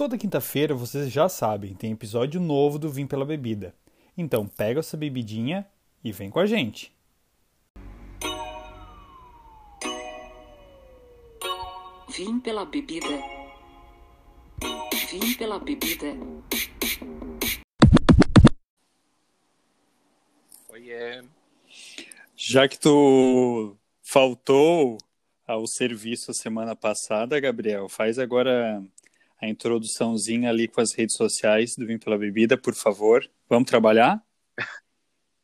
Toda quinta-feira, vocês já sabem, tem episódio novo do Vim pela Bebida. Então pega essa bebidinha e vem com a gente. Vim pela bebida. Vim pela bebida. Oiê. Já que tu faltou ao serviço a semana passada, Gabriel, faz agora a introduçãozinha ali com as redes sociais do Vim pela Bebida, por favor. Vamos trabalhar?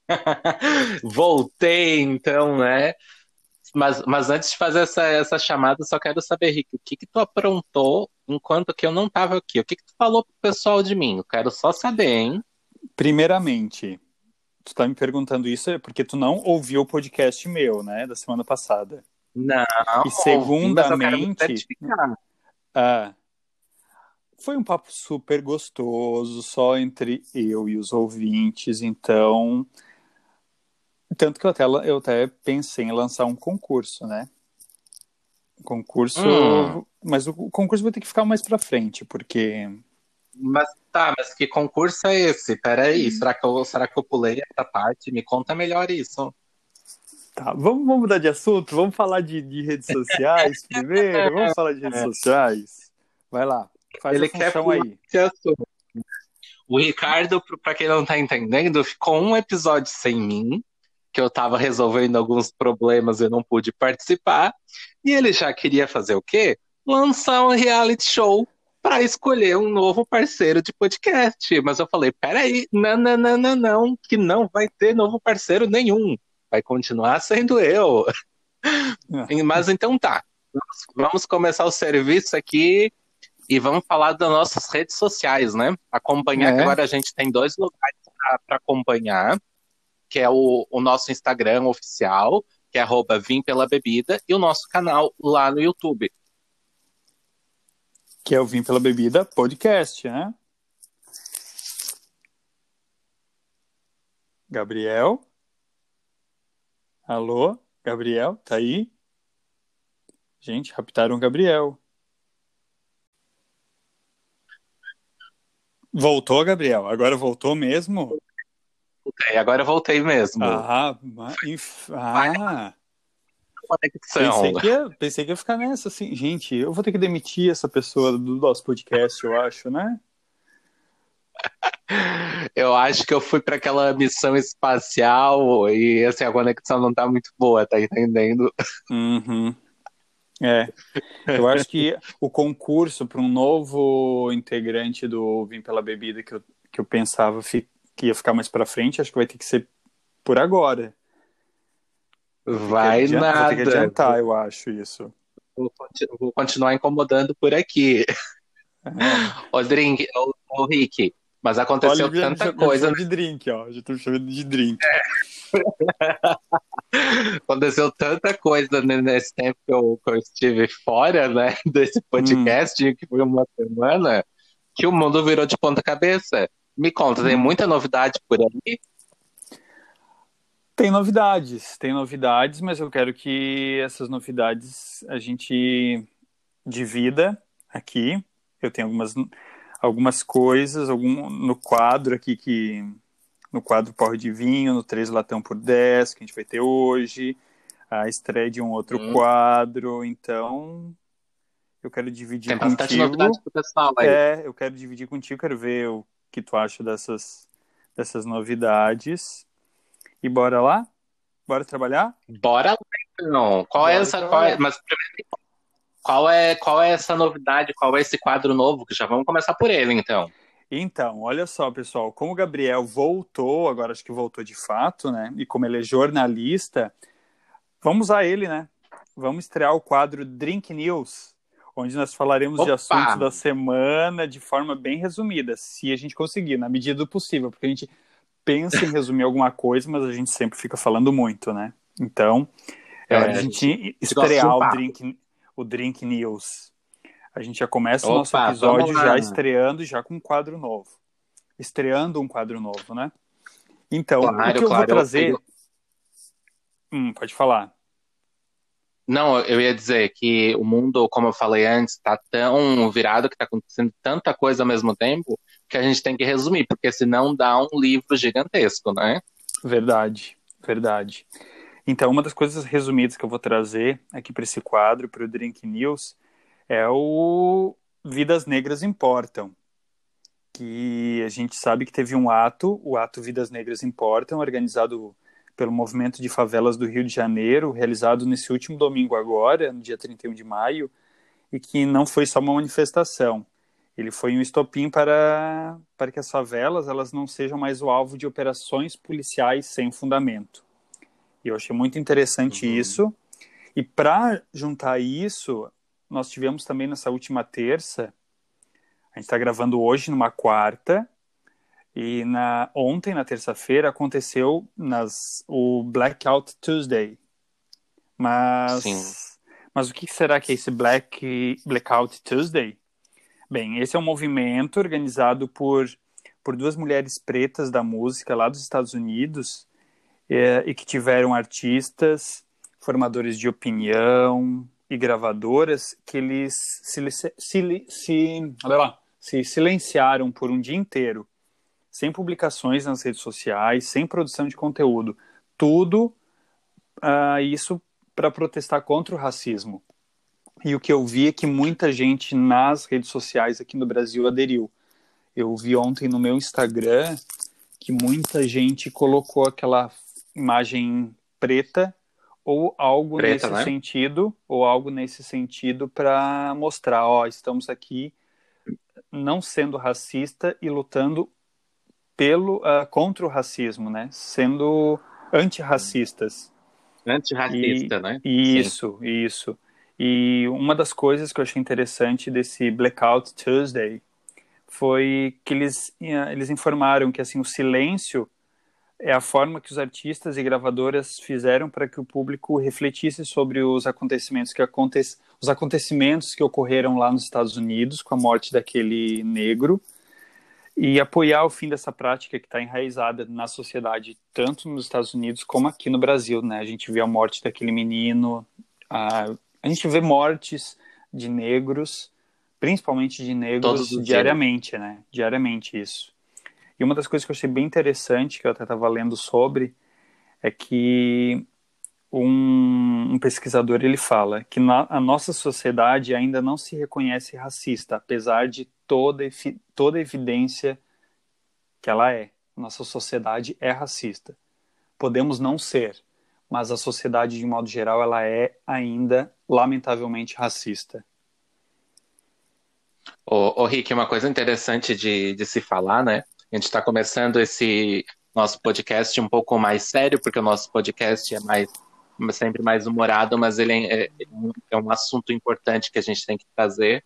Voltei, então, né? Mas, mas antes de fazer essa, essa chamada, só quero saber, Rick, o que que tu aprontou enquanto que eu não estava aqui? O que que tu falou pro pessoal de mim? Eu quero só saber, hein? Primeiramente, tu tá me perguntando isso é porque tu não ouviu o podcast meu, né, da semana passada. Não. E segundamente, ah, foi um papo super gostoso, só entre eu e os ouvintes, então. Tanto que eu até, eu até pensei em lançar um concurso, né? Concurso. Hum. Mas o concurso vai ter que ficar mais pra frente, porque. Mas tá, mas que concurso é esse? Peraí, será que eu, será que eu pulei essa parte? Me conta melhor isso. Tá, vamos, vamos mudar de assunto? Vamos falar de, de redes sociais primeiro? Vamos falar de redes sociais? Vai lá, faz Ele quer aí. O Ricardo, pra quem não tá entendendo, ficou um episódio sem mim, que eu tava resolvendo alguns problemas e não pude participar. E ele já queria fazer o quê? Lançar um reality show para escolher um novo parceiro de podcast. Mas eu falei, peraí, não, não, não, não, não, que não vai ter novo parceiro nenhum. Vai continuar sendo eu. Mas então tá. Vamos começar o serviço aqui e vamos falar das nossas redes sociais, né? Acompanhar, É. agora a gente tem dois lugares para acompanhar, que é o, o nosso Instagram oficial, que é arroba Vim Pela Bebida, e o nosso canal lá no YouTube. Que é o Vim pela Bebida podcast, né? Gabriel? Alô? Gabriel? Tá aí? Gente, raptaram o Gabriel. Voltou, Gabriel? Agora voltou mesmo? E agora eu voltei mesmo. Ah, ma- inf- ah. Conexão. Pensei que, ia, pensei que ia ficar nessa, assim. Gente, eu vou ter que demitir essa pessoa do nosso podcast, eu acho, né? Eu acho que eu fui para aquela missão espacial e assim, a conexão não tá muito boa, tá entendendo? Uhum. É. Eu acho que o concurso para um novo integrante do Vim pela Bebida que eu, que eu pensava fi- que ia ficar mais para frente, acho que vai ter que ser por agora. Vai nada. Vou ter que adiantar, eu acho isso. Vou, vou continuar incomodando por aqui. É. Ô, Drink, ô, ô, Rick, mas aconteceu Olha, tanta coisa. de drink, ó. Já tô chamando de drink. Aconteceu tanta coisa ne- nesse tempo que eu, que eu estive fora, né, desse podcast, que foi uma semana, que o mundo virou de ponta cabeça. Me conta, tem muita novidade por aí? Tem novidades, tem novidades, mas eu quero que essas novidades a gente divida aqui. Eu tenho algumas, algumas coisas algum, no quadro aqui que. No quadro Porre de Vinho, no 3 Latão por 10, que a gente vai ter hoje, a estreia de um outro Hum. quadro, então eu quero dividir Tem bastante contigo. novidade pro pessoal aí. É, eu quero dividir contigo, quero ver o que tu acha dessas, dessas novidades. E bora lá? Bora trabalhar? Bora lá, então. Qual é Bora essa. trabalhar. Qual é, mas primeiro, qual é, qual é essa novidade? Qual é esse quadro novo? Que já vamos começar por ele, então. Então, olha só, pessoal, como o Gabriel voltou, agora acho que voltou de fato, né? E como ele é jornalista, vamos usar ele, né? Vamos estrear o quadro Drink News, onde nós falaremos de Opa! assuntos da semana de forma bem resumida, se a gente conseguir, na medida do possível, porque a gente pensa em resumir alguma coisa, mas a gente sempre fica falando muito, né? Então, é É, hora de a a gente de estrear o. Drink, o Drink News. A gente já começa o nosso Opa, episódio lá. já estreando, já com um quadro novo. Estreando um quadro novo, né? Então, o Claro, que eu claro, vou trazer... eu- Hum, pode falar. Não, eu ia dizer que o mundo, como eu falei antes, está tão virado que está acontecendo tanta coisa ao mesmo tempo que a gente tem que resumir, porque senão dá um livro gigantesco, né? Verdade, verdade. Então, uma das coisas resumidas que eu vou trazer aqui para esse quadro, para o Drink News, é o Vidas Negras Importam. Que a gente sabe que teve um ato, o ato Vidas Negras Importam, organizado pelo Movimento de Favelas do Rio de Janeiro, realizado nesse último domingo agora, no dia 31 de maio, e que não foi só uma manifestação. Ele foi um estopim para, para que as favelas elas não sejam mais o alvo de operações policiais sem fundamento. E eu achei muito interessante uhum. isso. E para juntar isso, nós tivemos também nessa última terça, a gente está gravando hoje numa quarta, e na, ontem, na terça-feira, aconteceu nas, o Blackout Tuesday. Mas, Sim. mas o que será que é esse Black, Blackout Tuesday? Bem, esse é um movimento organizado por, por duas mulheres pretas da música lá dos Estados Unidos é, e que tiveram artistas, formadores de opinião e gravadoras que eles se, se, se, se, lá, se silenciaram por um dia inteiro sem publicações nas redes sociais, sem produção de conteúdo. Tudo uh, isso para protestar contra o racismo. E o que eu vi é que muita gente nas redes sociais aqui no Brasil aderiu. Eu vi ontem no meu Instagram que muita gente colocou aquela imagem preta ou algo preta, nesse né? sentido, ou algo nesse sentido para mostrar, ó, estamos aqui não sendo racista e lutando pelo uh, contra o racismo, né? Sendo antirracistas. Antirracista, e, né? Isso, Sim. isso. E uma das coisas que eu achei interessante desse Blackout Tuesday foi que eles, ah, eles informaram que assim o silêncio é a forma que os artistas e gravadoras fizeram para que o público refletisse sobre os acontecimentos que aconte os acontecimentos que ocorreram lá nos Estados Unidos com a morte daquele negro e apoiar o fim dessa prática que está enraizada na sociedade, tanto nos Estados Unidos como aqui no Brasil, né? A gente vê a morte daquele menino, a, a gente vê mortes de negros, principalmente de negros, diariamente, dias. né? Diariamente isso. E uma das coisas que eu achei bem interessante, que eu até estava lendo sobre, é que um, um, pesquisador ele fala que na, a nossa sociedade ainda não se reconhece racista, apesar de toda, toda evidência que ela é. Nossa sociedade é racista. Podemos não ser, mas a sociedade, de modo geral, ela é ainda, lamentavelmente, racista. Ô, ô Rick, uma coisa interessante de, de se falar, né? A gente está começando esse nosso podcast um pouco mais sério, porque o nosso podcast é mais sempre mais humorado, mas ele é, é, é um assunto importante que a gente tem que trazer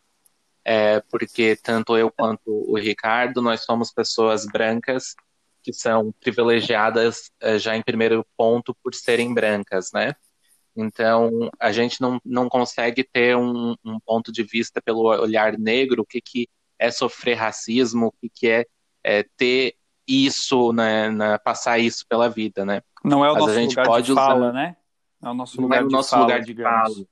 é, porque tanto eu quanto o Ricardo, nós somos pessoas brancas que são privilegiadas é, já em primeiro ponto por serem brancas, né? Então, a gente não, não consegue ter um, um ponto de vista pelo olhar negro, o que, que é sofrer racismo, o que, que é, é ter isso, né, na, passar isso pela vida, né? Não é o Mas nosso lugar de fala, usar... né? É o nosso lugar, é o nosso de, lugar fala, de fala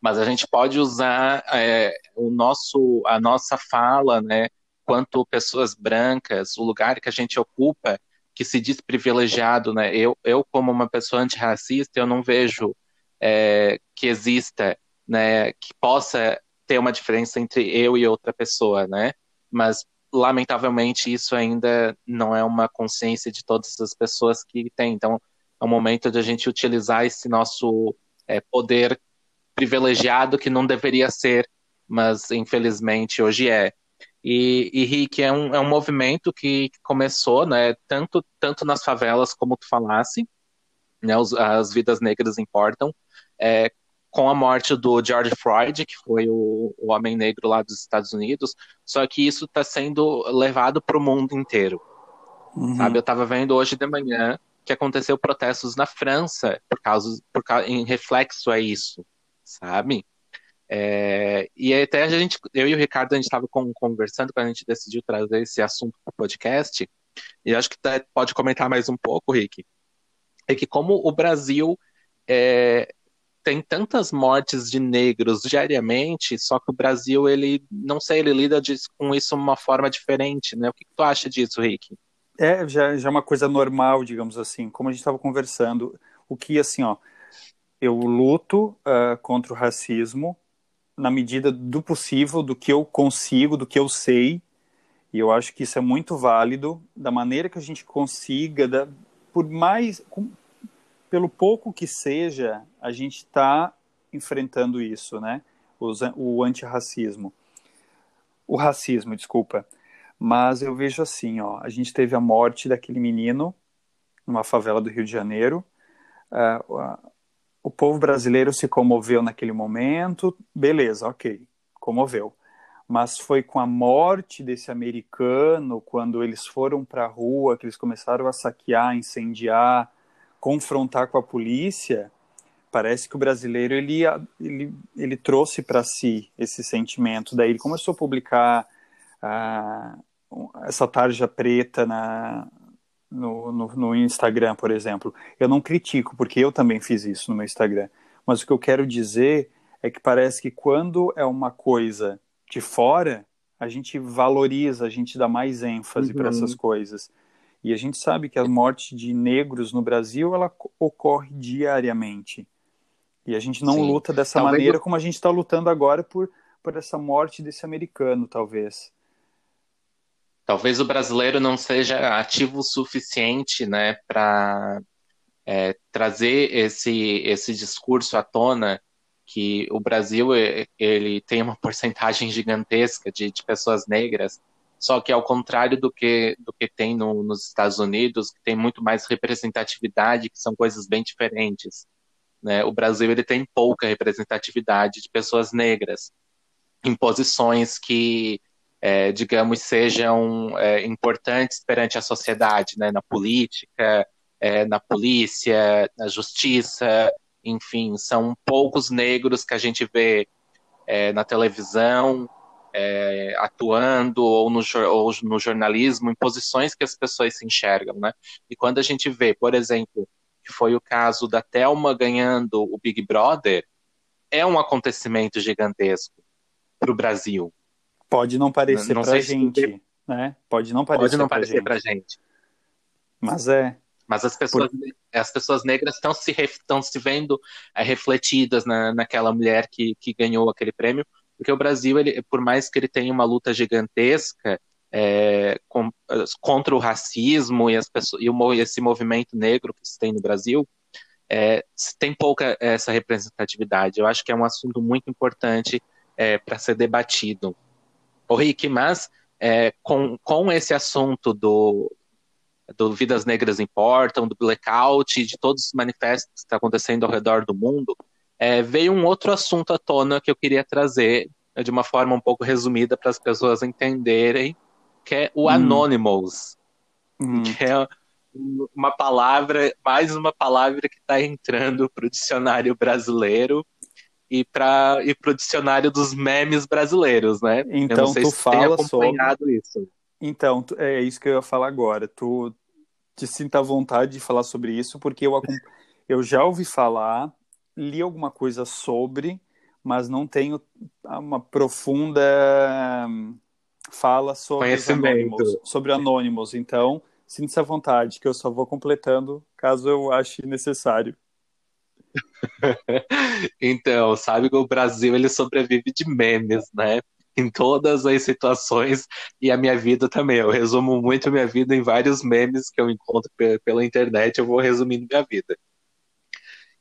mas a gente pode usar é, o nosso, a nossa fala, né, quanto pessoas brancas, o lugar que a gente ocupa, que se diz privilegiado, né? Eu, eu como uma pessoa antirracista, eu não vejo é, que exista, né, que possa ter uma diferença entre eu e outra pessoa, né? Mas lamentavelmente isso ainda não é uma consciência de todas as pessoas que têm. Então, é o momento de a gente utilizar esse nosso é, poder privilegiado que não deveria ser, mas infelizmente hoje é. E, e Rick, é um, é um movimento que começou, né, tanto, tanto nas favelas, como tu falasse, né, os, as vidas negras importam, é, com a morte do George Floyd, que foi o, o homem negro lá dos Estados Unidos, só que isso está sendo levado para o mundo inteiro. Uhum. Sabe, eu estava vendo hoje de manhã que aconteceu protestos na França por causa, por causa em reflexo a isso sabe? É, e até a gente, eu e o Ricardo, a gente estava conversando quando a gente decidiu trazer esse assunto para o podcast, e acho que tá, pode comentar mais um pouco, Rick, é que como o Brasil é, tem tantas mortes de negros diariamente, só que o Brasil, ele, não sei, ele lida com isso de uma forma diferente, né? O que, que tu acha disso, Rick? É, já, já é uma coisa normal, digamos assim, como a gente estava conversando, o que, assim, ó, eu luto uh, contra o racismo na medida do possível, do que eu consigo, do que eu sei, e eu acho que isso é muito válido, da maneira que a gente consiga, da, por mais, com, pelo pouco que seja, a gente está enfrentando isso, né? O, o antirracismo. O racismo, desculpa. Mas eu vejo assim, ó, a gente teve a morte daquele menino numa favela do Rio de Janeiro. Uh, o povo brasileiro se comoveu naquele momento, beleza, ok, comoveu. Mas foi com a morte desse americano, quando eles foram para a rua, que eles começaram a saquear, incendiar, confrontar com a polícia, parece que o brasileiro ele, ele, ele trouxe para si esse sentimento. Daí ele começou a publicar ah, essa tarja preta na, no, no, no, Instagram, por exemplo. Eu não critico, porque eu também fiz isso no meu Instagram. Mas o que eu quero dizer é que parece que quando é uma coisa de fora, a gente valoriza, a gente dá mais ênfase uhum. para essas coisas. E a gente sabe que a morte de negros no Brasil ela ocorre diariamente. E a gente não Sim. luta dessa talvez maneira eu... como a gente está lutando agora por, por essa morte desse americano, talvez. Talvez o brasileiro não seja ativo o suficiente né, para é, trazer esse, esse discurso à tona que o Brasil ele tem uma porcentagem gigantesca de, de pessoas negras só que ao contrário do que, do que tem no, nos Estados Unidos, que tem muito mais representatividade, que são coisas bem diferentes. Né? O Brasil ele tem pouca representatividade de pessoas negras em posições que, é, digamos, sejam é, importantes perante a sociedade, né? na política, é, na polícia, na justiça, enfim, são poucos negros que a gente vê é, na televisão, é, atuando ou no, ou no jornalismo em posições que as pessoas se enxergam, né? E quando a gente vê, por exemplo, que foi o caso da Thelma ganhando o Big Brother, é um acontecimento gigantesco para o Brasil. Pode não parecer para a gente, se... né? Pode não parecer, Pode não parecer para gente. Mas é. Mas as pessoas, Por... as pessoas negras estão se, estão se vendo é, refletidas na, naquela mulher que, que ganhou aquele prêmio, porque o Brasil, ele, por mais que ele tenha uma luta gigantesca é, com, contra o racismo e, as pessoas, e o, esse movimento negro que se tem no Brasil, é, tem pouca essa representatividade. Eu acho que é um assunto muito importante é, para ser debatido. O Rick, mas é, com, com esse assunto do, do Vidas Negras Importam, do blackout, de todos os manifestos que estão acontecendo ao redor do mundo, é, veio um outro assunto à tona que eu queria trazer né, de uma forma um pouco resumida para as pessoas entenderem, que é o hum. Anonymous, hum. que é uma palavra, mais uma palavra que está entrando para o dicionário brasileiro e para e o dicionário dos memes brasileiros, né? Então tu fala sobre isso. Então é isso que eu ia falar agora. Tu te sinta à vontade de falar sobre isso porque eu eu já ouvi falar li alguma coisa sobre, mas não tenho uma profunda hum, fala sobre anônimos, sobre anônimos. Então, sinta-se à vontade, que eu só vou completando caso eu ache necessário. então, sabe que o Brasil ele sobrevive de memes, né? Em todas as situações e a minha vida também. Eu resumo muito minha vida em vários memes que eu encontro pela internet. Eu vou resumindo minha vida.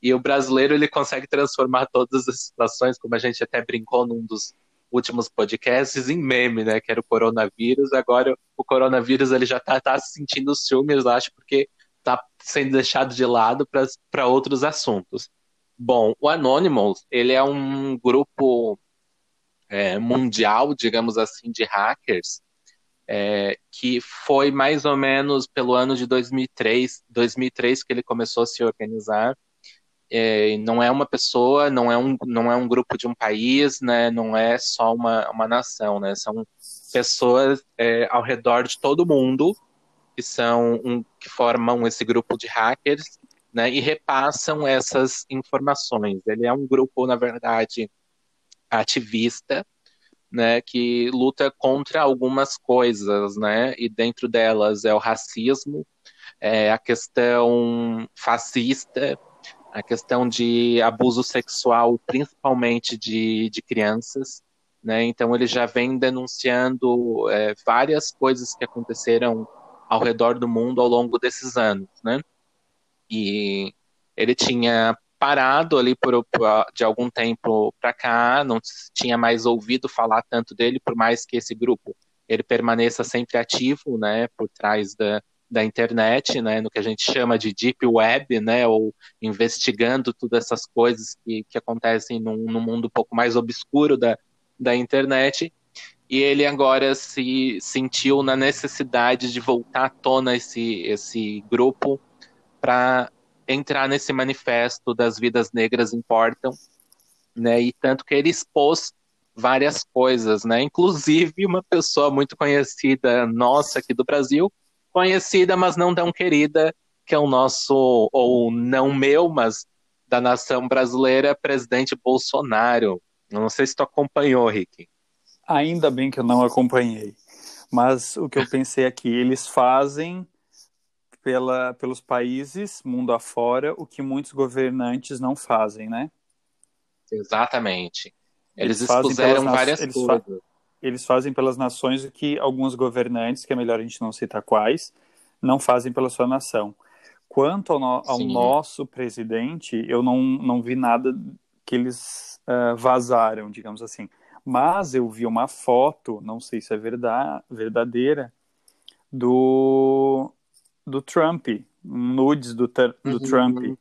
E o brasileiro ele consegue transformar todas as situações, como a gente até brincou num dos últimos podcasts, em meme, né? Que era o coronavírus. Agora o coronavírus ele já tá, tá sentindo ciúmes, acho, porque tá sendo deixado de lado para outros assuntos. Bom, o Anonymous ele é um grupo é, mundial, digamos assim, de hackers é, que foi mais ou menos pelo ano de 2003, 2003 que ele começou a se organizar é, não é uma pessoa, não é um, não é um grupo de um país, né? Não é só uma, uma nação, né? São pessoas é, ao redor de todo mundo que são um, que formam esse grupo de hackers né, e repassam essas informações. Ele é um grupo, na verdade, ativista, né, que luta contra algumas coisas, né, e dentro delas é o racismo, é a questão fascista, a questão de abuso sexual, principalmente de, de crianças, né, então ele já vem denunciando é, várias coisas que aconteceram ao redor do mundo ao longo desses anos, né, e ele tinha parado ali por, por de algum tempo para cá, não tinha mais ouvido falar tanto dele, por mais que esse grupo ele permaneça sempre ativo, né, por trás da, da internet, né, no que a gente chama de deep web, né, ou investigando todas essas coisas que, que acontecem num, num mundo um pouco mais obscuro da, da internet. E ele agora se sentiu na necessidade de voltar à tona esse, esse grupo para entrar nesse manifesto das vidas negras importam, né? E tanto que ele expôs várias coisas, né? Inclusive uma pessoa muito conhecida nossa aqui do Brasil, conhecida, mas não tão querida, que é o nosso ou não meu, mas da nação brasileira, presidente Bolsonaro. Não sei se tu acompanhou, Rick. Ainda bem que eu não acompanhei. Mas o que eu pensei aqui, eles fazem pela, pelos países, mundo afora, o que muitos governantes não fazem, né? Exatamente. Eles, eles expuseram várias eles coisas. Eles fazem pelas nações o que alguns governantes, que é melhor a gente não citar quais, não fazem pela sua nação. Quanto ao, no, ao nosso presidente, eu não, não vi nada que eles uh, vazaram, digamos assim. Mas eu vi uma foto, não sei se é verdade, verdadeira, do do Trump, nudes do, do uhum. Trump,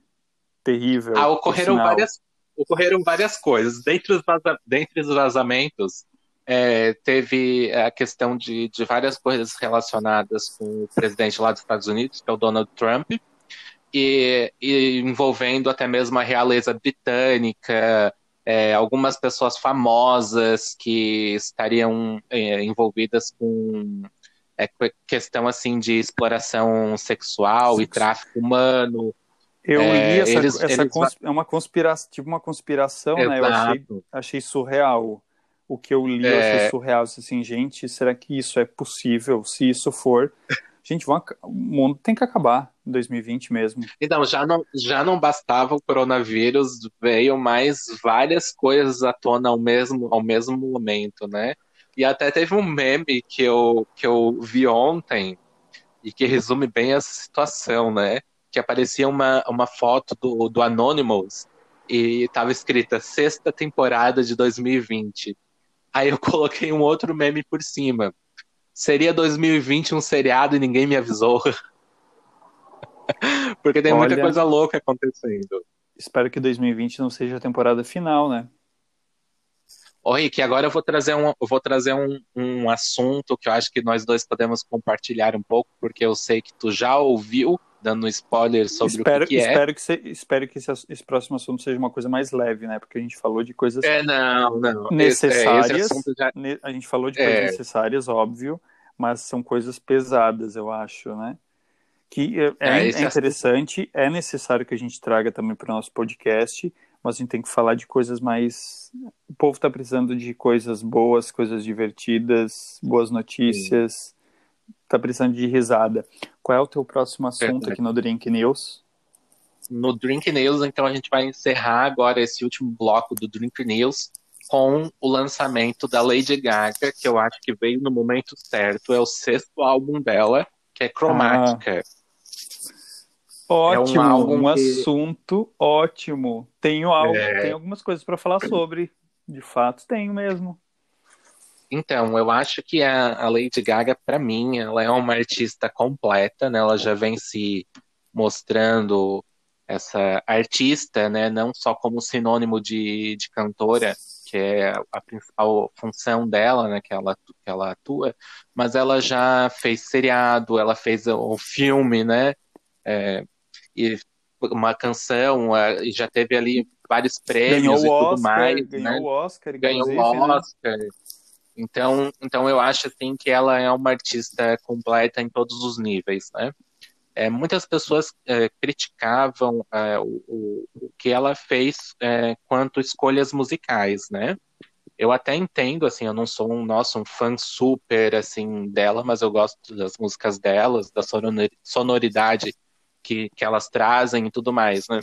terrível. Ah, ocorreram várias, ocorreram várias coisas. Dentre os, vaza, dentre os vazamentos, é, teve a questão de, de várias coisas relacionadas com o presidente lá dos Estados Unidos, que é o Donald Trump, e, e envolvendo até mesmo a realeza britânica, é, algumas pessoas famosas que estariam é, envolvidas com é questão assim de exploração sexual e tráfico humano. Eu é, li essa, eles, essa eles... É uma conspiração, tipo uma conspiração, Exato. né? Eu achei, achei surreal. O que eu li, é... eu achei é. surreal. Assim, gente, será que isso é possível? Se isso for, gente, vão... o mundo tem que acabar em 2020 mesmo. Então, já não, já não bastava o coronavírus, veio mais várias coisas à tona ao mesmo, ao mesmo momento, né? E até teve um meme que eu, que eu vi ontem e que resume bem essa situação, né? Que aparecia uma, uma foto do, do Anonymous e estava escrita sexta temporada de 2020. Aí eu coloquei um outro meme por cima. Seria 2020 um seriado e ninguém me avisou. Porque tem Olha, muita coisa louca acontecendo. Espero que 2020 não seja a temporada final, né? Ô, Rick, agora eu vou trazer, um, vou trazer um, um assunto que eu acho que nós dois podemos compartilhar um pouco, porque eu sei que tu já ouviu, dando spoiler sobre espero, o que, que é. Espero que, se, espero que esse, esse, próximo assunto seja uma coisa mais leve, né? Porque a gente falou de coisas é, não, não. necessárias. Esse, esse já... A gente falou de coisas é. necessárias, óbvio, mas são coisas pesadas, eu acho, né? Que é, é, é interessante, assunto... é necessário que a gente traga também para o nosso podcast, mas a gente tem que falar de coisas mais. O povo está precisando de coisas boas, coisas divertidas, boas notícias, está precisando de risada. Qual é o teu próximo assunto aqui no Drink News? No Drink News, então a gente vai encerrar agora esse último bloco do Drink News com o lançamento da Lady Gaga, que eu acho que veio no momento certo. É o sexto álbum dela, que é Cromática. Ah. Ótimo, é um, um que... assunto ótimo. Tenho algo, é... tenho algumas coisas para falar sobre. De fato, tenho mesmo. Então, eu acho que a, a Lady Gaga, para mim, ela é uma artista completa, né? Ela já vem se mostrando essa artista, né? Não só como sinônimo de, de cantora, que é a principal função dela, né? Que ela, que ela atua, mas ela já fez seriado, ela fez o filme, né? É, e uma canção, e já teve ali vários prêmios ganhou e tudo Oscar, mais. Ganhou né? o Oscar, Ganhou o né? Oscar. Então, então eu acho assim que ela é uma artista completa em todos os níveis, né? é, muitas pessoas é, criticavam é, o, o, o, que ela fez é, quanto escolhas musicais, né? Eu até entendo, assim, eu não sou um, nosso um fã super, assim, dela, mas eu gosto das músicas delas, da sonoridade que, que elas trazem e tudo mais, né?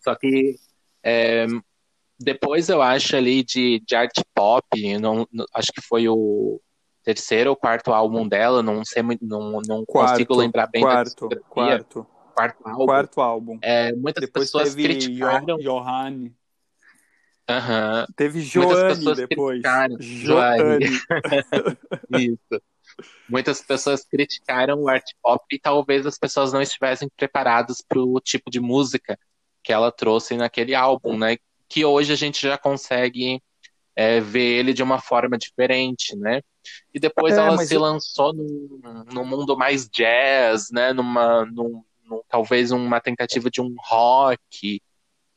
Só que é, depois eu acho ali de, de art pop, não, não, acho que foi o terceiro ou quarto álbum dela, não sei não, não quarto, consigo lembrar bem quarto, da quarto, quarto álbum. Quarto álbum. É, muitas depois pessoas teve criticaram. Johanne. Uhum. Teve Joane depois. Joane. Isso. Muitas pessoas criticaram o art pop e talvez as pessoas não estivessem preparadas para o tipo de música que ela trouxe naquele álbum, né? Que hoje a gente já consegue é, ver ele de uma forma diferente, né? E depois é, ela se eu... lançou num, num, mundo mais jazz, né? Numa, num, num, talvez uma tentativa de um rock,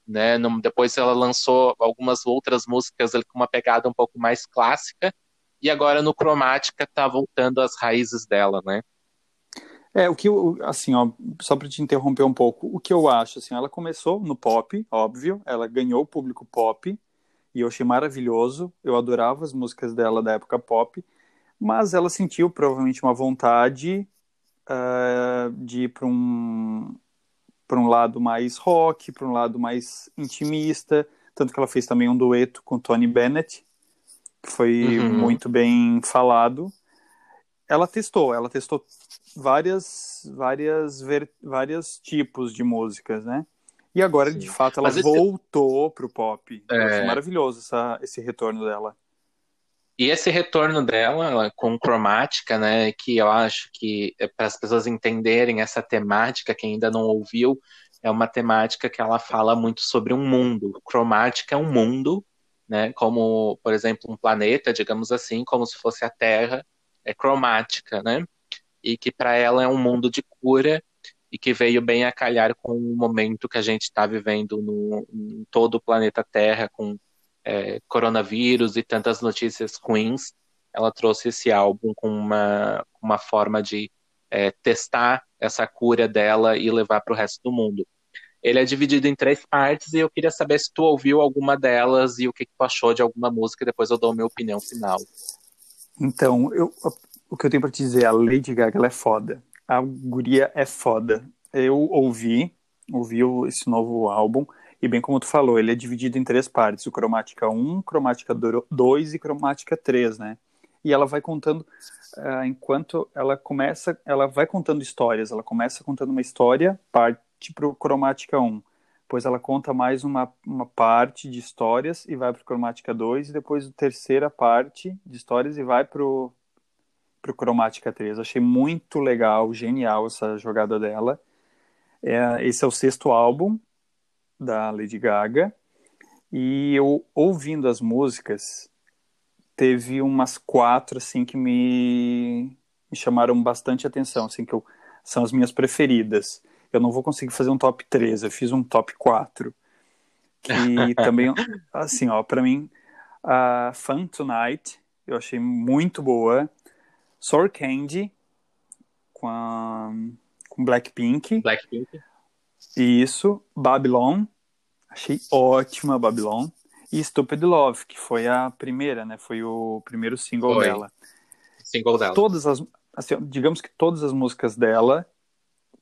né? Num, depois ela lançou algumas outras músicas ali, com uma pegada um pouco mais clássica. E agora no Cromática tá voltando às raízes dela, né? É, o que eu, assim, ó, só para te interromper um pouco, o que eu acho, assim, ela começou no pop, óbvio, ela ganhou o público pop, e eu achei maravilhoso, eu adorava as músicas dela da época pop, mas ela sentiu provavelmente uma vontade uh, de ir para um, para um lado mais rock, para um lado mais intimista, tanto que ela fez também um dueto com Tony Bennett, que foi uhum. muito bem falado. Ela testou, ela testou várias, várias, ver, vários tipos de músicas, né? E agora, Sim. de fato, ela esse... voltou pro pop. É... maravilhoso essa, esse retorno dela. E esse retorno dela com cromática, né, que eu acho que é para as pessoas entenderem essa temática, quem ainda não ouviu, é uma temática que ela fala muito sobre um mundo. Cromática é um mundo, né, como, por exemplo, um planeta, digamos assim, como se fosse a Terra, é cromática, né? e que para ela é um mundo de cura e que veio bem a calhar com o momento que a gente está vivendo no, em todo o planeta Terra, com é, coronavírus e tantas notícias ruins. Ela trouxe esse álbum com uma, uma forma de é, testar essa cura dela e levar para o resto do mundo. Ele é dividido em três partes e eu queria saber se tu ouviu alguma delas e o que, que tu achou de alguma música, depois eu dou a minha opinião final. Então, eu, o que eu tenho para te dizer, a Lady Gaga é foda. A guria é foda. Eu ouvi, ouvi esse novo álbum, e bem como tu falou, ele é dividido em três partes: o Cromática 1, Cromática 2 e Cromática 3, né? E ela vai contando, uh, enquanto ela começa, ela vai contando histórias. Ela começa contando uma história, parte para o Cromática 1. Depois ela conta mais uma, uma parte de histórias e vai para o Cromática 2. E depois a terceira parte de histórias e vai para o Cromática 3. Achei muito legal, genial essa jogada dela. É, esse é o sexto álbum da Lady Gaga. E eu, ouvindo as músicas, teve umas quatro, assim, que me, me chamaram bastante atenção, assim, que eu, são as minhas preferidas. Eu não vou conseguir fazer um top 3, eu fiz um top 4. Que também, assim, ó, pra mim, a Fun Tonight, eu achei muito boa. Sour Candy com, a, com Blackpink. Blackpink. Isso. Babylon. Achei ótima Babylon. E Stupid Love, que foi a primeira, né? Foi o primeiro single foi. dela. Single dela. Todas as, assim, digamos que todas as músicas dela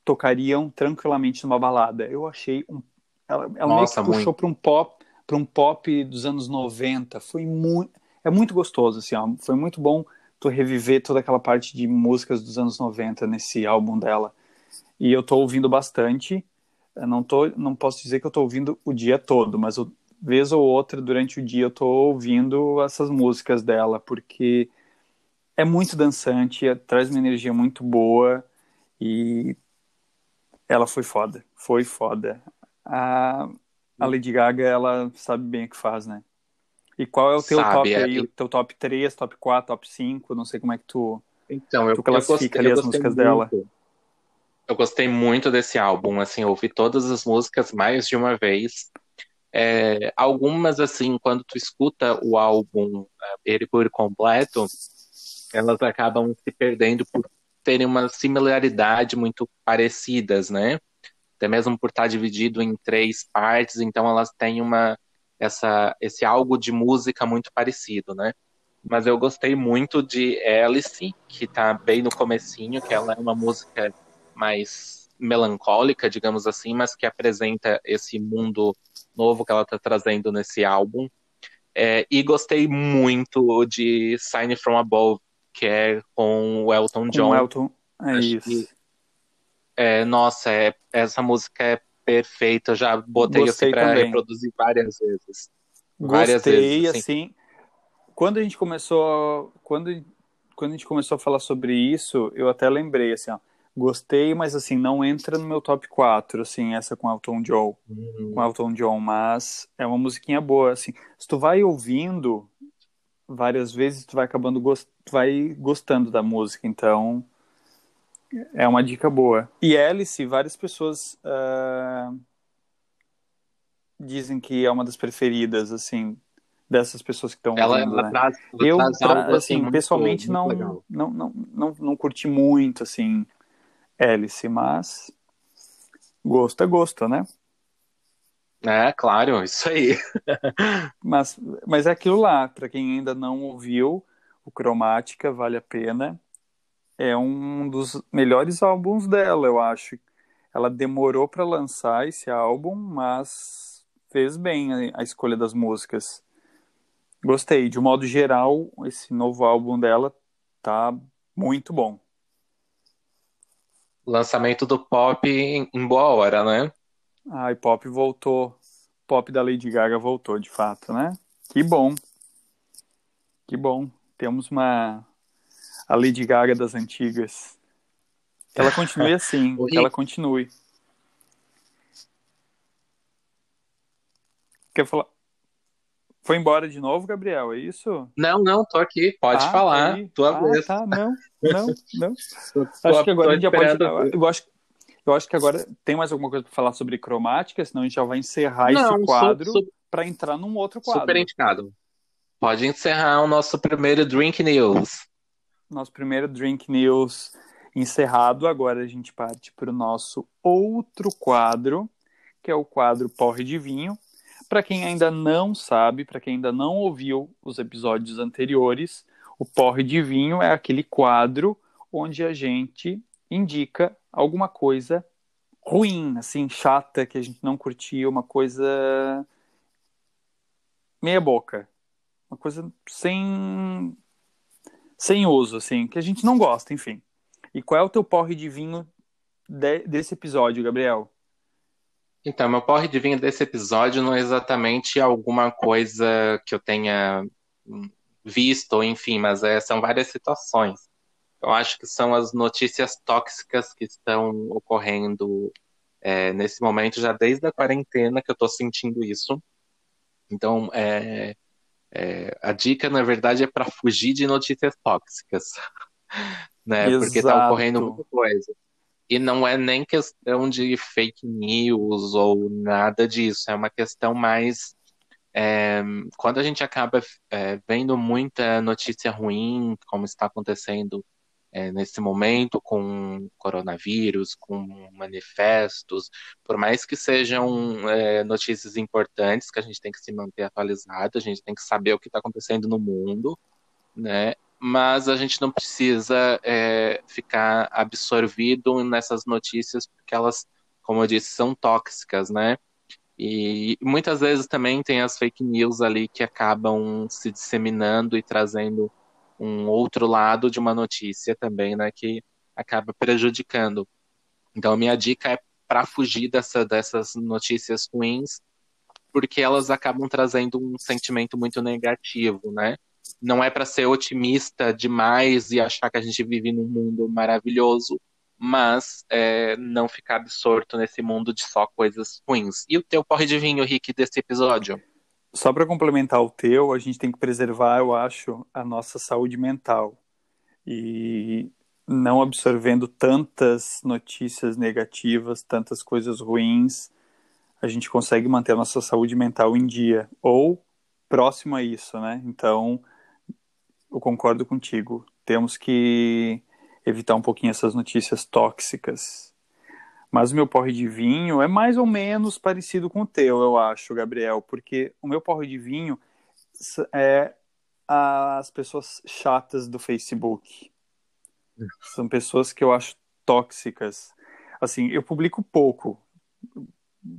tocariam tranquilamente numa balada. Eu achei um ela, ela Nossa, meio que puxou para um pop, para um pop dos anos 90. Foi muito é muito gostoso assim, ó. foi muito bom tu reviver toda aquela parte de músicas dos anos 90 nesse álbum dela. E eu tô ouvindo bastante. Eu não tô, não posso dizer que eu tô ouvindo o dia todo, mas eu, vez ou outra durante o dia eu tô ouvindo essas músicas dela, porque é muito dançante, é, traz uma energia muito boa e ela foi foda, foi foda. A, a Lady Gaga, ela sabe bem o que faz, né? E qual é o teu Sabe, top é... aí? O teu top 3, top 4, top 5? Não sei como é que tu, então, eu, tu classifica eu gostei, ali as músicas muito. dela. Eu gostei muito desse álbum, assim, eu ouvi todas as músicas mais de uma vez. É, algumas, assim, quando tu escuta o álbum é, ele por completo, elas acabam se perdendo por terem uma similaridade muito parecidas, né? Até mesmo por estar dividido em três partes, então elas têm uma essa esse algo de música muito parecido, né? Mas eu gostei muito de Alice, que tá bem no comecinho, que ela é uma música mais melancólica, digamos assim, mas que apresenta esse mundo novo que ela tá trazendo nesse álbum. É, e gostei muito de Sign From Above, que é com o Elton John. Com o Elton, é Acho isso. que- é, nossa, é, essa música é perfeita. Eu já botei Gostei assim pra também. reproduzir várias vezes. Várias Gostei, vezes, assim. Quando a gente começou, quando, quando a gente começou a falar sobre isso, eu até lembrei assim, ó, gostei, mas assim não entra no meu top 4, assim, essa com Elton John, Hum, com Elton John, mas é uma musiquinha boa, assim. Se tu vai ouvindo várias vezes, tu vai acabando gost... tu vai gostando da música, então é uma dica boa. E Alice, várias pessoas ah, dizem que é uma das preferidas, assim, dessas pessoas que estão Ela, ouvindo, ela né? traz, Eu, traz tra- algo assim, muito- pessoalmente muito não, legal. não, não, não, não curti muito, assim, Alice, mas gosto é gosto, né? É, claro, isso aí. Mas, mas é aquilo lá, para quem ainda não ouviu, o Cromática vale a pena. É um dos melhores álbuns dela, eu acho. Ela demorou para lançar esse álbum, mas fez bem a, escolha das músicas. Gostei. De um modo geral, esse novo álbum dela tá muito bom. Lançamento do pop em, em boa hora, né? Ai, pop voltou. Pop da Lady Gaga voltou, de fato, né? Que bom. Que bom. Temos uma. A Lady Gaga das antigas. Que ela continue assim. Que ela continue. Quer falar? Foi embora de novo, Gabriel? É isso? Não, não, tô aqui. Pode Ah, falar. aí. Tua ah, vez. Tá, não, não, não. Tô- Acho tô- que agora a gente já pode. Eu acho, eu acho que agora tem mais alguma coisa para falar sobre cromática, senão a gente já vai encerrar Não, esse quadro para entrar num outro quadro. super indicado. Pode encerrar o nosso primeiro Drink News. Nosso primeiro Drink News encerrado. Agora a gente parte para o nosso outro quadro, que é o quadro Porre de Vinho. Para quem ainda não sabe, para quem ainda não ouviu os episódios anteriores, o Porre de Vinho é aquele quadro onde a gente indica alguma coisa ruim, assim, chata, que a gente não curtia, uma coisa meia boca. Uma coisa sem sem uso, assim, que a gente não gosta, enfim. E qual é o teu porre de vinho de- desse episódio, Gabriel? Então, meu porre de vinho desse episódio não é exatamente alguma coisa que eu tenha visto, enfim, mas é, são várias situações. Eu acho que são as notícias tóxicas que estão ocorrendo é, nesse momento, já desde a quarentena que eu estou sentindo isso. Então, é, é, a dica, na verdade, é para fugir de notícias tóxicas, né? Porque está Exato. ocorrendo muita coisa. E não é nem questão de fake news ou nada disso, é uma questão mais. é, quando a gente acaba é, vendo muita notícia ruim, como está acontecendo é, nesse momento com coronavírus, com manifestos, por mais que sejam é, notícias importantes, que a gente tem que se manter atualizado, a gente tem que saber o que está acontecendo no mundo, né? Mas a gente não precisa é, ficar absorvido nessas notícias, porque elas, como eu disse, são tóxicas, né? E muitas vezes também tem as fake news ali que acabam se disseminando e trazendo um outro lado de uma notícia também, né? Que acaba prejudicando. Então, minha dica é para fugir dessa, dessas notícias ruins, porque elas acabam trazendo um sentimento muito negativo, né? Não é para ser otimista demais e achar que a gente vive num mundo maravilhoso, mas é, não ficar absorto nesse mundo de só coisas ruins. E o teu porre de vinho, Rick, desse episódio? Só para complementar o teu, a gente tem que preservar, eu acho, a nossa saúde mental. E não absorvendo tantas notícias negativas, tantas coisas ruins, a gente consegue manter a nossa saúde mental em dia, ou próximo a isso, né? Então, eu concordo contigo. Temos que evitar um pouquinho essas notícias tóxicas. Mas o meu porre de vinho é mais ou menos parecido com o teu, eu acho, Gabriel, porque o meu porre de vinho é as pessoas chatas do Facebook. São pessoas que eu acho tóxicas. Assim, eu publico pouco,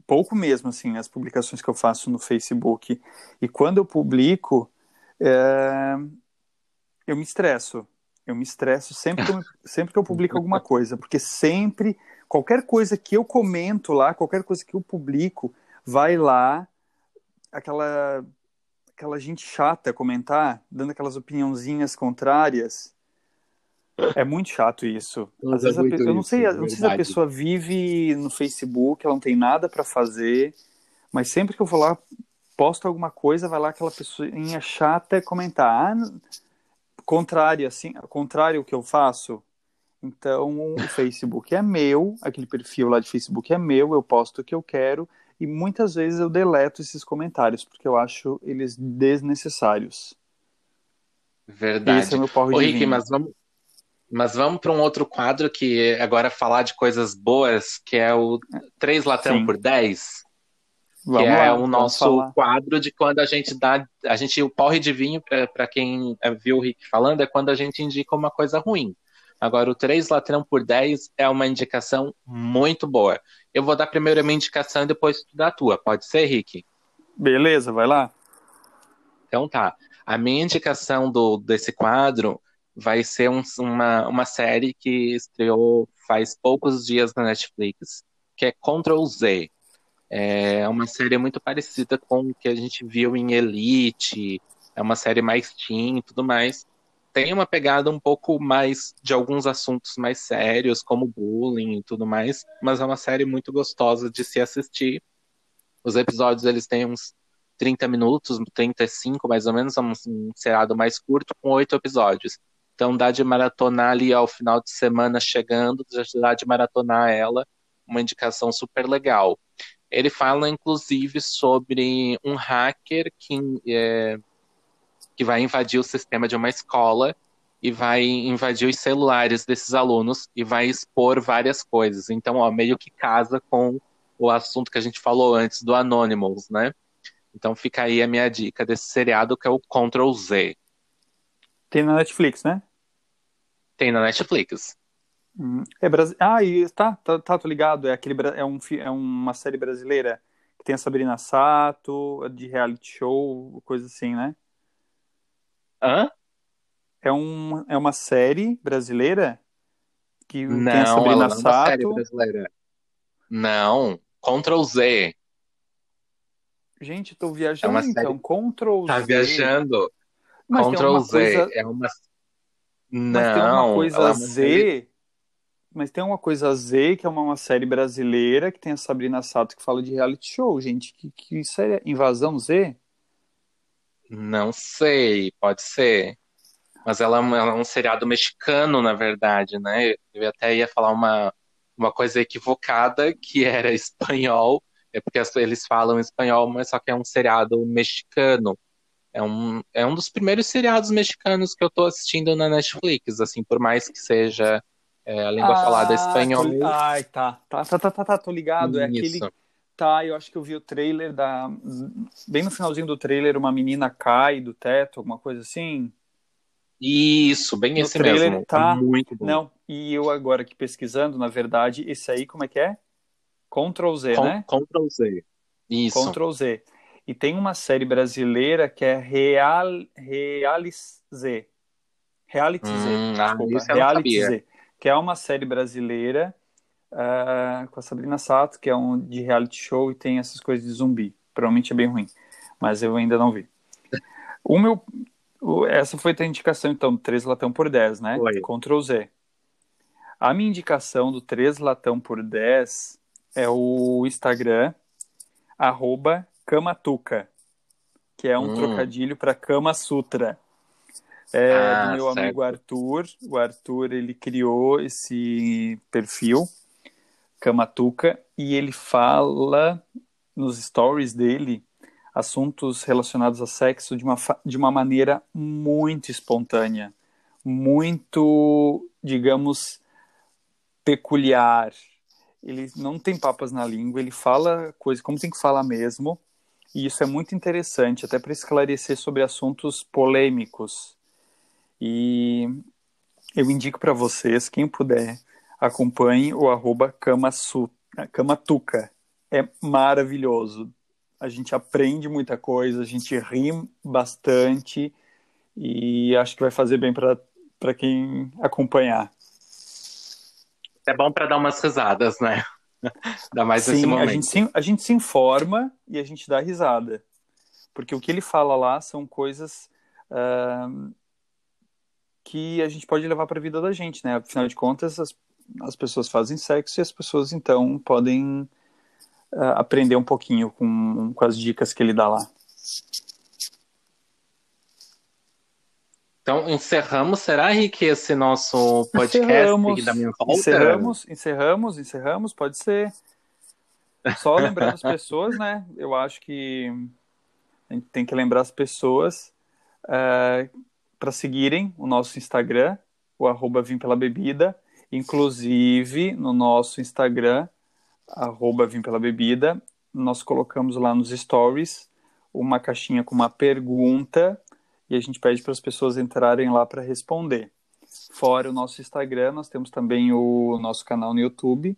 pouco mesmo, assim, as publicações que eu faço no Facebook. E quando eu publico, é... eu me estresso. Eu me estresso sempre que eu, sempre que eu publico alguma coisa, porque sempre, qualquer coisa que eu comento lá, qualquer coisa que eu publico, vai lá aquela aquela gente chata comentar, dando aquelas opiniãozinhas contrárias. É muito chato isso. Às vezes eu não sei, isso, não sei se a pessoa vive no Facebook, ela não tem nada para fazer, mas sempre que eu vou lá, posto alguma coisa, vai lá aquela pessoinha chata comentar. Ah, contrário assim, contrário ao que eu faço. Então, o Facebook é meu, aquele perfil lá de Facebook é meu, eu posto o que eu quero e muitas vezes eu deleto esses comentários porque eu acho eles desnecessários. Verdade. Esse é meu pau Ô, Rick, mas vamos, mas vamos para um outro quadro que agora falar de coisas boas, que é o 3 latão Sim. por 10. Vamos que é lá, o nosso falar. quadro de quando a gente dá. A gente, o porre de vinho, para quem viu o Rick falando, é quando a gente indica uma coisa ruim. Agora, o 3 latrão por 10 é uma indicação muito boa. Eu vou dar primeiro a minha indicação e depois tu dá a tua. Pode ser, Rick? Beleza, vai lá. Então tá. A minha indicação do, desse quadro vai ser um, uma, uma série que estreou faz poucos dias na Netflix, que é Control Z. É uma série muito parecida com o que a gente viu em Elite, é uma série mais teen e tudo mais. Tem uma pegada um pouco mais de alguns assuntos mais sérios, como bullying e tudo mais, mas é uma série muito gostosa de se assistir. Os episódios eles têm uns 30 minutos, 35 mais ou menos, é um seriado mais curto com oito episódios. Então dá de maratonar ali ao final de semana chegando, dá de maratonar ela, uma indicação super legal. Ele fala, inclusive, sobre um hacker que, é, que vai invadir o sistema de uma escola e vai invadir os celulares desses alunos e vai expor várias coisas. Então, ó, meio que casa com o assunto que a gente falou antes do Anonymous, né? Então fica aí a minha dica desse seriado que é o Control Z. Tem na Netflix, né? Tem na Netflix. É Brasil. Ah, e tá, tá, tá, tô ligado. É aquele é, um, é uma série brasileira que tem a Sabrina Sato, de reality show, coisa assim, né? Hã? É, um, é uma série brasileira que não, tem a Sabrina não Sato. É uma série brasileira. Não, Control Z. Gente, tô viajando é então. Control tá Z. Tá viajando. Mas Control Z coisa... é uma. Não, Mas tem uma coisa é uma Z. Série mas tem uma coisa Z, que é uma, uma, série brasileira, que tem a Sabrina Sato que fala de reality show, gente. Que, que isso é Invasão Z? Não sei, pode ser. Mas ela, ela é um seriado mexicano, na verdade, né? Eu até ia falar uma, uma coisa equivocada, que era espanhol, é porque eles falam espanhol, mas só que é um seriado mexicano. É um, é um dos primeiros seriados mexicanos que eu tô assistindo na Netflix, assim, por mais que seja é, a língua ah, falada é espanhol. Tô... Ai, tá. Tá, tá, tá, tá, tá, tô ligado. É aquele. Tá, eu acho que eu vi o trailer da. Bem no finalzinho do trailer, uma menina cai do teto, alguma coisa assim. Isso, bem no esse trailer, mesmo. Tá. Muito bom. Não, e eu agora aqui pesquisando, na verdade, esse aí, como é que é? Ctrl Z, Com, né? Ctrl Z. Isso. Ctrl Z. E tem uma série brasileira que é Real, Realis Z. Reality hum, Z. Ah. Reality Z que é uma série brasileira uh, com a Sabrina Sato, que é um de reality show e tem essas coisas de zumbi. Provavelmente é bem ruim, mas eu ainda não vi. O meu, o, essa foi a indicação, então, do 3 latão por 10, né? Oi. Ctrl Z. A minha indicação do 3 latão por 10 é o Instagram, arroba Kamatuka, que é um Hum. trocadilho para Kama Sutra. É, Ah, do meu certo. amigo Arthur. O Arthur, ele criou esse perfil, Kamatuka, e ele fala nos stories dele assuntos relacionados a sexo de uma, de uma maneira muito espontânea, muito digamos, peculiar. Ele não tem papas na língua, ele fala coisa como tem que falar mesmo. E isso é muito interessante, até para esclarecer sobre assuntos polêmicos. E eu indico para vocês, quem puder, acompanhe o arroba Kamatuca. É maravilhoso. A gente aprende muita coisa, a gente ri bastante e acho que vai fazer bem para quem acompanhar. É bom para dar umas risadas, né? Dá mais Sim, nesse momento. A gente, se, a gente se informa e a gente dá risada. Porque o que ele fala lá são coisas uh, que a gente pode levar para a vida da gente, né? Afinal de contas, as, as pessoas fazem sexo e as pessoas, então, podem uh, aprender um pouquinho com, com as dicas que ele dá lá. Então, encerramos. Será, Rick, esse nosso podcast encerramos, da minha volta? Encerramos, encerramos, encerramos, pode ser. Só lembrando as pessoas, né? Eu acho que a gente tem que lembrar as pessoas uh, para seguirem o nosso Instagram, o arroba Vim Pela Bebida. Inclusive, no nosso Instagram, arroba Vim Pela Bebida, nós colocamos lá nos stories uma caixinha com uma pergunta e a gente pede para as pessoas entrarem lá para responder. Fora o nosso Instagram, nós temos também o nosso canal no YouTube.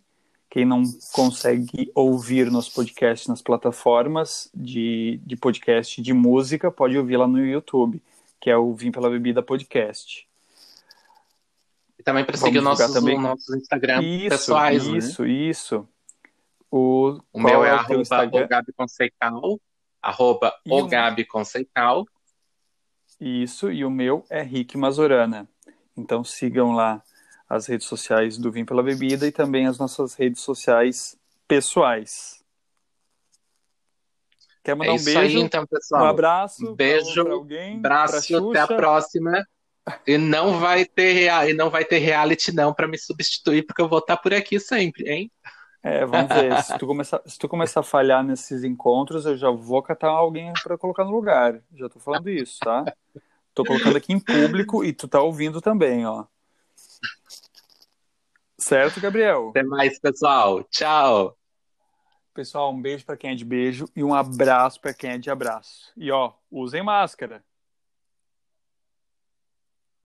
Quem não consegue ouvir nosso podcast nas plataformas de, de podcast de música, pode ouvir lá no YouTube, que é o Vim pela Bebida Podcast. E também para seguir nossos, também... nossos Instagram isso, pessoais. Isso, né? isso. O, o meu é, é arroba Instagram? o Gabi Conceital, arroba o Gabi Conceital. Isso, e o meu é Rick Mazorana. Então sigam lá as redes sociais do Vim pela Bebida e também as nossas redes sociais pessoais. Quer mandar é um beijo? aí, então, pessoal. Um abraço. Beijo, pra alguém, abraço, até a próxima. E não vai ter e não vai ter reality não para me substituir, porque eu vou estar por aqui sempre, hein? É, vamos ver. se, tu começar, se tu começar a falhar nesses encontros, eu já vou catar alguém para colocar no lugar. Já tô falando isso, tá? Tô colocando aqui em público e tu tá ouvindo também, ó. Certo, Gabriel? Até mais, pessoal. Tchau. Pessoal, um beijo para quem é de beijo e um abraço para quem é de abraço. E ó, usem máscara.